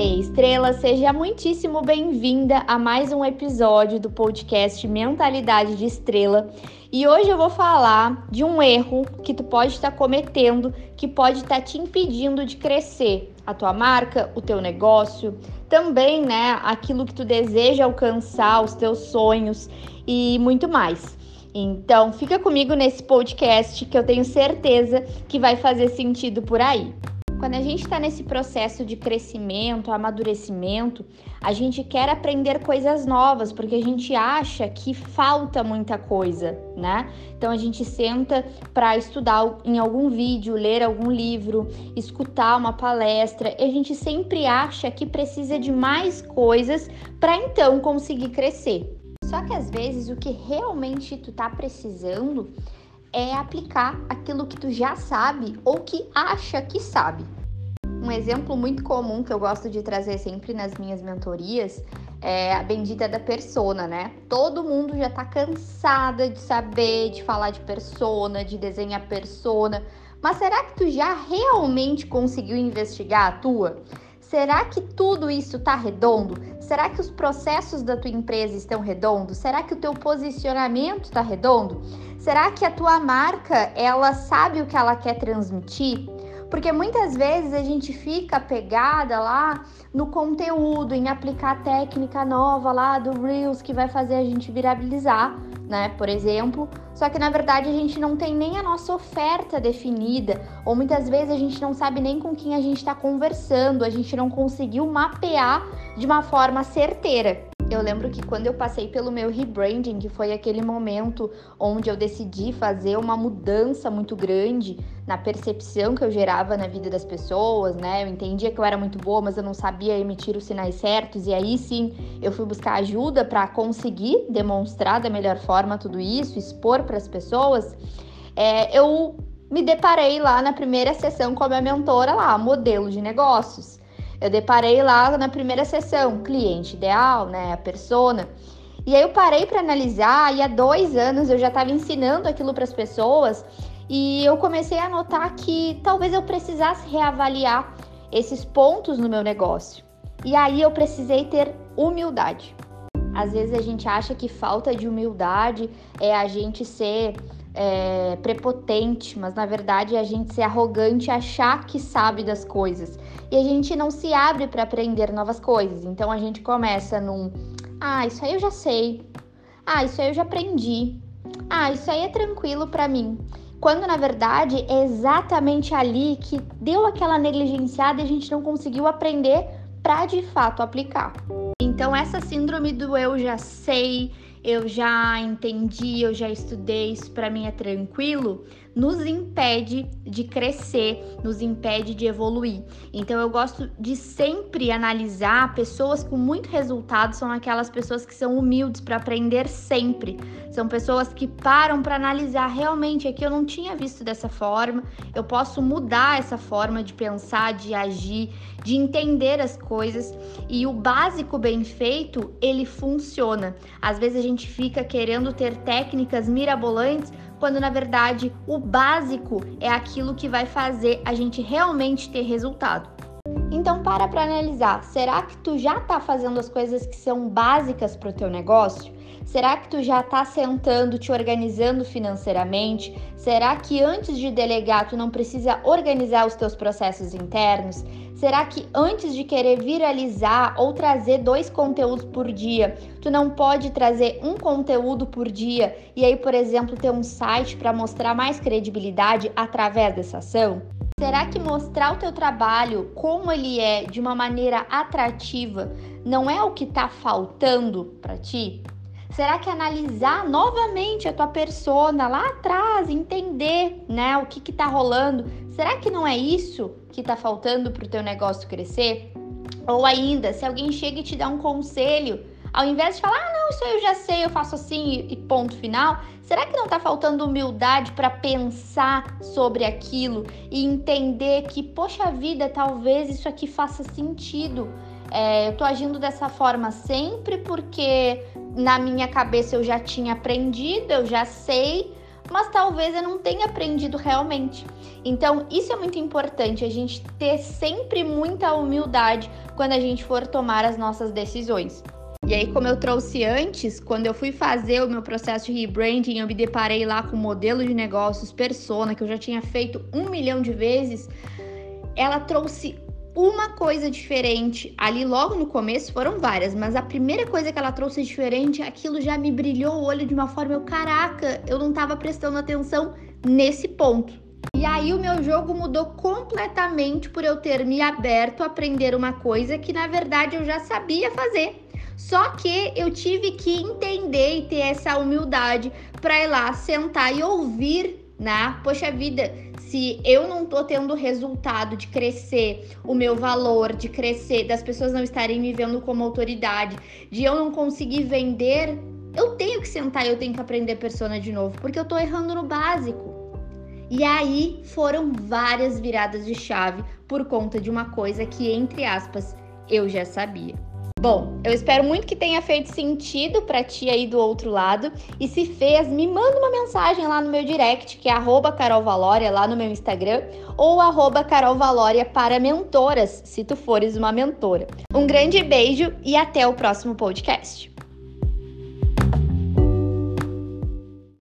Ei, Estrela, seja muitíssimo bem-vinda a mais um episódio do podcast Mentalidade de Estrela. E hoje eu vou falar de um erro que tu pode estar cometendo, que pode estar te impedindo de crescer a tua marca, o teu negócio, também, né, aquilo que tu deseja alcançar, os teus sonhos e muito mais. Então, fica comigo nesse podcast que eu tenho certeza que vai fazer sentido por aí. Quando a gente está nesse processo de crescimento, amadurecimento, a gente quer aprender coisas novas, porque a gente acha que falta muita coisa, né? Então a gente senta para estudar em algum vídeo, ler algum livro, escutar uma palestra, e a gente sempre acha que precisa de mais coisas para então conseguir crescer. Só que às vezes o que realmente tu tá precisando é aplicar aquilo que tu já sabe ou que acha que sabe. Um exemplo muito comum que eu gosto de trazer sempre nas minhas mentorias é a bendita da persona, né? Todo mundo já tá cansada de saber, de falar de persona, de desenhar persona, mas será que tu já realmente conseguiu investigar a tua? Será que tudo isso está redondo? Será que os processos da tua empresa estão redondos? Será que o teu posicionamento está redondo? Será que a tua marca ela sabe o que ela quer transmitir? Porque muitas vezes a gente fica pegada lá no conteúdo, em aplicar técnica nova lá do Reels que vai fazer a gente virabilizar, né? Por exemplo. Só que na verdade a gente não tem nem a nossa oferta definida, ou muitas vezes a gente não sabe nem com quem a gente está conversando, a gente não conseguiu mapear de uma forma certeira. Eu lembro que quando eu passei pelo meu rebranding, que foi aquele momento onde eu decidi fazer uma mudança muito grande na percepção que eu gerava na vida das pessoas, né? Eu entendia que eu era muito boa, mas eu não sabia emitir os sinais certos, e aí sim eu fui buscar ajuda para conseguir demonstrar da melhor forma tudo isso, expor para as pessoas. É, eu me deparei lá na primeira sessão com a minha mentora lá, modelo de negócios. Eu deparei lá na primeira sessão, cliente ideal, né, a persona. E aí eu parei para analisar e há dois anos eu já estava ensinando aquilo para as pessoas e eu comecei a notar que talvez eu precisasse reavaliar esses pontos no meu negócio. E aí eu precisei ter humildade. Às vezes a gente acha que falta de humildade é a gente ser é, prepotente, mas na verdade é a gente ser arrogante achar que sabe das coisas. E a gente não se abre para aprender novas coisas. Então a gente começa num: ah, isso aí eu já sei. Ah, isso aí eu já aprendi. Ah, isso aí é tranquilo para mim. Quando na verdade é exatamente ali que deu aquela negligenciada e a gente não conseguiu aprender para de fato aplicar. Então essa síndrome do eu já sei, eu já entendi, eu já estudei, isso para mim é tranquilo, nos impede de crescer, nos impede de evoluir. Então eu gosto de sempre analisar pessoas com muito resultado, são aquelas pessoas que são humildes para aprender sempre. São pessoas que param para analisar realmente aqui eu não tinha visto dessa forma, eu posso mudar essa forma de pensar, de agir, de entender as coisas e o básico bem feito, ele funciona. Às vezes a gente fica querendo ter técnicas mirabolantes quando na verdade o básico é aquilo que vai fazer a gente realmente ter resultado. Então para para analisar, será que tu já está fazendo as coisas que são básicas para o teu negócio? Será que tu já está sentando, te organizando financeiramente? Será que antes de delegar tu não precisa organizar os teus processos internos? Será que antes de querer viralizar ou trazer dois conteúdos por dia, tu não pode trazer um conteúdo por dia e aí, por exemplo, ter um site para mostrar mais credibilidade através dessa ação? Será que mostrar o teu trabalho como ele é de uma maneira atrativa não é o que está faltando para ti? Será que analisar novamente a tua persona lá atrás, entender, né, o que que tá rolando? Será que não é isso que tá faltando para o teu negócio crescer? Ou ainda, se alguém chega e te dá um conselho, ao invés de falar, ah, não, isso eu já sei, eu faço assim e ponto final, será que não tá faltando humildade para pensar sobre aquilo e entender que, poxa vida, talvez isso aqui faça sentido? É, eu tô agindo dessa forma sempre porque na minha cabeça eu já tinha aprendido, eu já sei, mas talvez eu não tenha aprendido realmente. Então, isso é muito importante, a gente ter sempre muita humildade quando a gente for tomar as nossas decisões. E aí, como eu trouxe antes, quando eu fui fazer o meu processo de rebranding, eu me deparei lá com o modelo de negócios persona, que eu já tinha feito um milhão de vezes. Ela trouxe uma coisa diferente ali logo no começo, foram várias, mas a primeira coisa que ela trouxe diferente, aquilo já me brilhou o olho de uma forma, eu, caraca, eu não tava prestando atenção nesse ponto. E aí o meu jogo mudou completamente por eu ter me aberto a aprender uma coisa que na verdade eu já sabia fazer. Só que eu tive que entender e ter essa humildade para ir lá sentar e ouvir, né? Poxa vida, se eu não tô tendo resultado de crescer o meu valor, de crescer, das pessoas não estarem me vendo como autoridade, de eu não conseguir vender, eu tenho que sentar e eu tenho que aprender persona de novo, porque eu tô errando no básico. E aí foram várias viradas de chave por conta de uma coisa que, entre aspas, eu já sabia. Bom, eu espero muito que tenha feito sentido para ti aí do outro lado. E se fez, me manda uma mensagem lá no meu direct, que é carolvalória lá no meu Instagram, ou carolvalória para mentoras, se tu fores uma mentora. Um grande beijo e até o próximo podcast.